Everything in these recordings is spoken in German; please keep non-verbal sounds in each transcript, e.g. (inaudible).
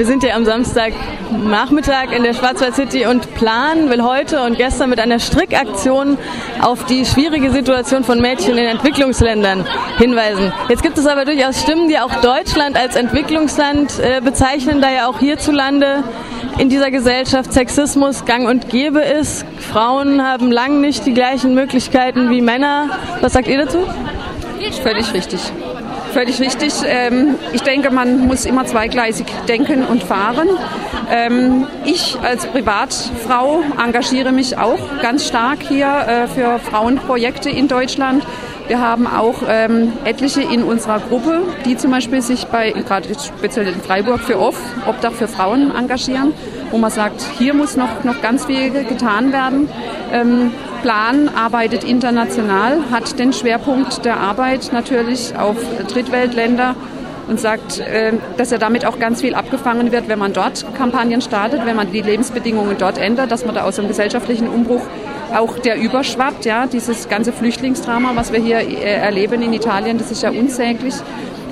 Wir sind ja am Samstagnachmittag in der Schwarzwald City und Plan will heute und gestern mit einer Strickaktion auf die schwierige Situation von Mädchen in Entwicklungsländern hinweisen. Jetzt gibt es aber durchaus Stimmen, die auch Deutschland als Entwicklungsland äh, bezeichnen, da ja auch hierzulande in dieser Gesellschaft Sexismus gang und gäbe ist. Frauen haben lang nicht die gleichen Möglichkeiten wie Männer. Was sagt ihr dazu? Völlig richtig. Völlig richtig. Ähm, ich denke, man muss immer zweigleisig denken und fahren. Ähm, ich als Privatfrau engagiere mich auch ganz stark hier äh, für Frauenprojekte in Deutschland. Wir haben auch ähm, etliche in unserer Gruppe, die zum Beispiel sich bei, gerade speziell in Freiburg für OFF, Obdach für Frauen engagieren, wo man sagt, hier muss noch, noch ganz viel getan werden. Ähm, Plan arbeitet international, hat den Schwerpunkt der Arbeit natürlich auf Drittweltländer und sagt, äh, dass er damit auch ganz viel abgefangen wird, wenn man dort Kampagnen startet, wenn man die Lebensbedingungen dort ändert, dass man da aus einem gesellschaftlichen Umbruch auch der überschwappt, ja, dieses ganze Flüchtlingsdrama, was wir hier äh, erleben in Italien, das ist ja unsäglich.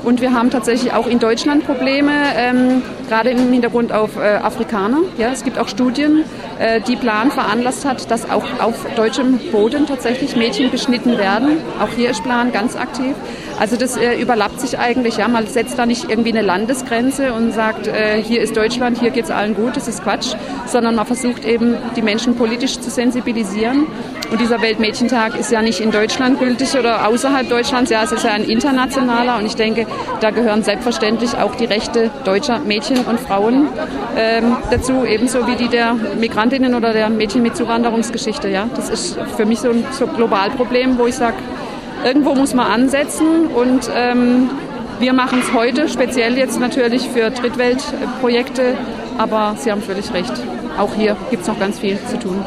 Und wir haben tatsächlich auch in Deutschland Probleme, ähm, gerade im Hintergrund auf äh, Afrikaner. Ja, es gibt auch Studien, äh, die Plan veranlasst hat, dass auch auf deutschem Boden tatsächlich Mädchen beschnitten werden. Auch hier ist Plan ganz aktiv. Also das äh, überlappt sich eigentlich. Ja, man setzt da nicht irgendwie eine Landesgrenze und sagt, äh, hier ist Deutschland, hier geht es allen gut. Das ist Quatsch, sondern man versucht eben die Menschen politisch zu sensibilisieren. Und dieser Weltmädchentag ist ja nicht in Deutschland gültig oder außerhalb Deutschlands. Ja, es ist ja ein internationaler. Und ich denke, da gehören selbstverständlich auch die Rechte deutscher Mädchen und Frauen ähm, dazu, ebenso wie die der Migrantinnen oder der Mädchen mit Zuwanderungsgeschichte. Ja, das ist für mich so ein so Globalproblem, wo ich sage, irgendwo muss man ansetzen und ähm, wir machen es heute, speziell jetzt natürlich für Drittweltprojekte, aber Sie haben völlig recht. Auch hier gibt es noch ganz viel zu tun.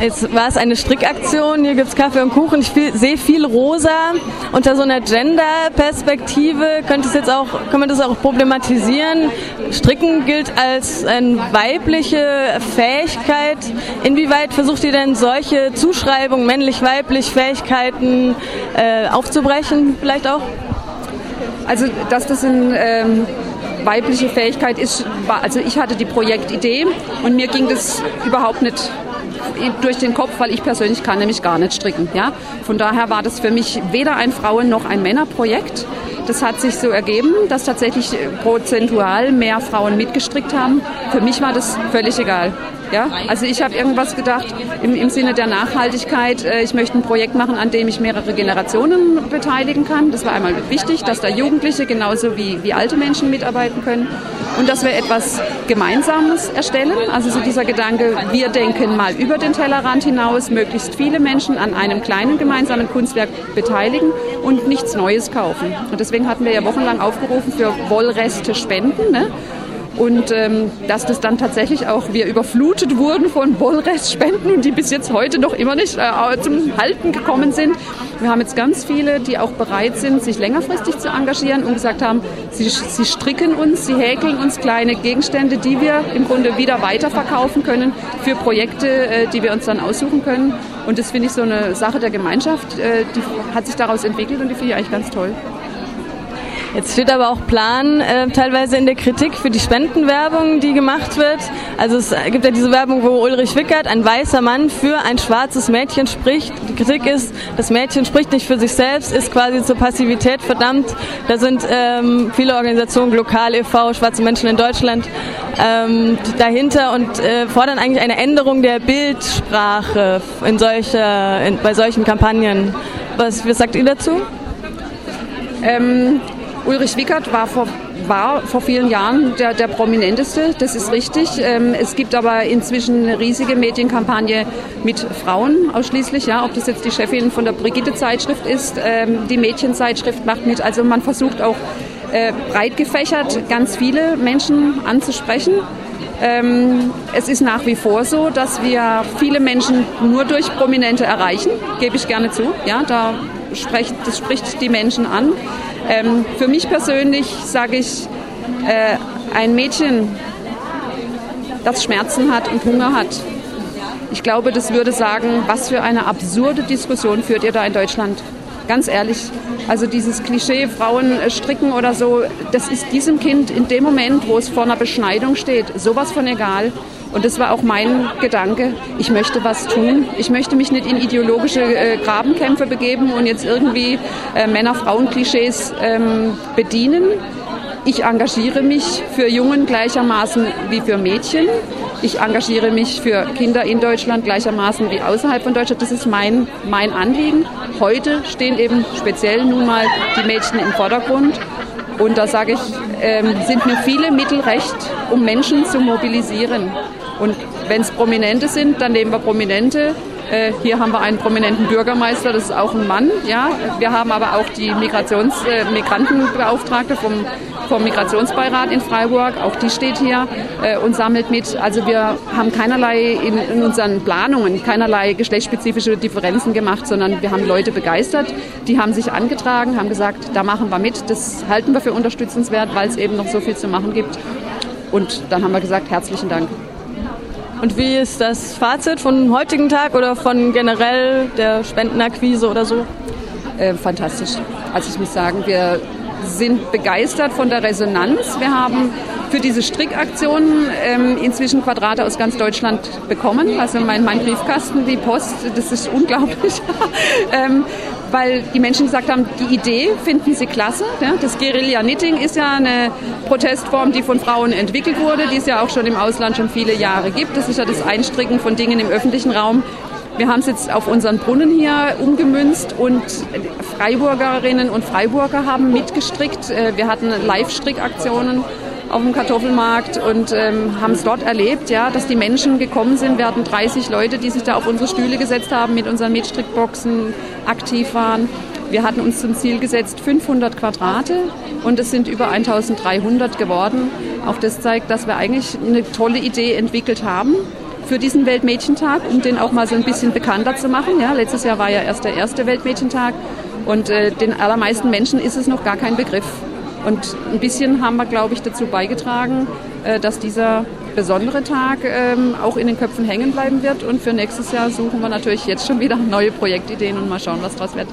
Jetzt war es eine Strickaktion, hier gibt es Kaffee und Kuchen. Ich sehe viel rosa. Unter so einer Gender-Perspektive könnte es jetzt auch, kann man das auch problematisieren. Stricken gilt als eine weibliche Fähigkeit. Inwieweit versucht ihr denn solche Zuschreibungen, männlich-weiblich Fähigkeiten äh, aufzubrechen, vielleicht auch? Also, dass das ein ähm, weibliche Fähigkeit ist, also ich hatte die Projektidee und mir ging das überhaupt nicht durch den Kopf, weil ich persönlich kann nämlich gar nicht stricken. Ja? Von daher war das für mich weder ein Frauen- noch ein Männerprojekt. Das hat sich so ergeben, dass tatsächlich prozentual mehr Frauen mitgestrickt haben. Für mich war das völlig egal. Ja, also ich habe irgendwas gedacht im, im, Sinne der Nachhaltigkeit. Äh, ich möchte ein Projekt machen, an dem ich mehrere Generationen beteiligen kann. Das war einmal wichtig, dass da Jugendliche genauso wie, wie alte Menschen mitarbeiten können und dass wir etwas Gemeinsames erstellen. Also so dieser Gedanke, wir denken mal über den Tellerrand hinaus, möglichst viele Menschen an einem kleinen gemeinsamen Kunstwerk beteiligen und nichts Neues kaufen. Und deswegen hatten wir ja wochenlang aufgerufen für Wollreste spenden. Ne? Und ähm, dass das dann tatsächlich auch wir überflutet wurden von Wollrestspenden die bis jetzt heute noch immer nicht äh, zum Halten gekommen sind. Wir haben jetzt ganz viele, die auch bereit sind, sich längerfristig zu engagieren und gesagt haben, sie, sie stricken uns, sie häkeln uns kleine Gegenstände, die wir im Grunde wieder weiterverkaufen können für Projekte, äh, die wir uns dann aussuchen können. Und das finde ich so eine Sache der Gemeinschaft, äh, die hat sich daraus entwickelt und die finde ich eigentlich ganz toll. Jetzt steht aber auch Plan äh, teilweise in der Kritik für die Spendenwerbung, die gemacht wird. Also es gibt ja diese Werbung, wo Ulrich Wickert, ein weißer Mann, für ein schwarzes Mädchen spricht. Die Kritik ist, das Mädchen spricht nicht für sich selbst, ist quasi zur Passivität verdammt. Da sind ähm, viele Organisationen, Lokal e.V., Schwarze Menschen in Deutschland, ähm, dahinter und äh, fordern eigentlich eine Änderung der Bildsprache in solcher, in, bei solchen Kampagnen. Was, was sagt ihr dazu? Ähm, Ulrich Wickert war vor, war vor vielen Jahren der, der prominenteste, das ist richtig. Ähm, es gibt aber inzwischen eine riesige Medienkampagne mit Frauen ausschließlich, ja, ob das jetzt die Chefin von der Brigitte-Zeitschrift ist, ähm, die Mädchenzeitschrift macht mit. Also man versucht auch äh, breit gefächert ganz viele Menschen anzusprechen. Ähm, es ist nach wie vor so, dass wir viele Menschen nur durch Prominente erreichen, gebe ich gerne zu. Ja, da spricht, das spricht die Menschen an. Ähm, für mich persönlich sage ich, äh, ein Mädchen, das Schmerzen hat und Hunger hat, ich glaube, das würde sagen, was für eine absurde Diskussion führt ihr da in Deutschland. ganz ehrlich, also dieses Klischee, Frauen stricken oder so, das ist diesem Kind in dem Moment, wo es vor einer Beschneidung steht, sowas von egal. Und das war auch mein Gedanke. Ich möchte was tun. Ich möchte mich nicht in ideologische äh, Grabenkämpfe begeben und jetzt irgendwie äh, Männer-Frauen-Klischees ähm, bedienen. Ich engagiere mich für Jungen gleichermaßen wie für Mädchen. Ich engagiere mich für Kinder in Deutschland gleichermaßen wie außerhalb von Deutschland. Das ist mein, mein Anliegen. Heute stehen eben speziell nun mal die Mädchen im Vordergrund. Und da sage ich, ähm, sind mir viele Mittel recht, um Menschen zu mobilisieren. Und wenn es Prominente sind, dann nehmen wir Prominente. Äh, hier haben wir einen prominenten Bürgermeister, das ist auch ein Mann. Ja. Wir haben aber auch die Migrations, äh, Migrantenbeauftragte vom, vom Migrationsbeirat in Freiburg. Auch die steht hier äh, und sammelt mit. Also wir haben keinerlei in, in, unseren Planungen, keinerlei geschlechtsspezifische Differenzen gemacht, sondern wir haben Leute begeistert. Die haben sich angetragen, haben gesagt, da machen wir mit. Das halten wir für unterstützenswert, weil es eben noch so viel zu machen gibt. Und dann haben wir gesagt, herzlichen Dank. Und wie ist das Fazit von heutigen Tag oder von generell der Spendenakquise oder so? Äh, fantastisch. Also ich muss sagen, wir sind begeistert von der Resonanz. Wir haben für diese Strickaktionen ähm, inzwischen Quadrate aus ganz Deutschland bekommen. Also mein, mein Briefkasten, die Post, das ist unglaublich. (laughs) ähm, weil die Menschen gesagt haben, die Idee finden sie klasse. Ja? Das Guerilla-Knitting ist ja eine Protestform, die von Frauen entwickelt wurde, die es ja auch schon im Ausland schon viele Jahre gibt. Das ist ja das Einstricken von Dingen im öffentlichen Raum. Wir haben es jetzt auf unseren Brunnen hier umgemünzt und Freiburgerinnen und Freiburger haben mitgestrickt. Äh, wir hatten Live-Strickaktionen auf dem Kartoffelmarkt und ähm, haben es dort erlebt, ja, dass die Menschen gekommen sind. Wir hatten 30 Leute, die sich da auf unsere Stühle gesetzt haben, mit unseren Mitstrickboxen aktiv waren. Wir hatten uns zum Ziel gesetzt 500 Quadrate und es sind über 1300 geworden. Auch das zeigt, dass wir eigentlich eine tolle Idee entwickelt haben für diesen Weltmädchentag, um den auch mal so ein bisschen bekannter zu machen. Ja, letztes Jahr war ja erst der erste Weltmädchentag und äh, den allermeisten Menschen ist es noch gar kein Begriff. Und ein bisschen haben wir, glaube ich, dazu beigetragen, äh, dass dieser besondere Tag ähm, auch in den Köpfen hängen bleiben wird. Und für nächstes Jahr suchen wir natürlich jetzt schon wieder neue Projektideen und mal schauen, was daraus wird.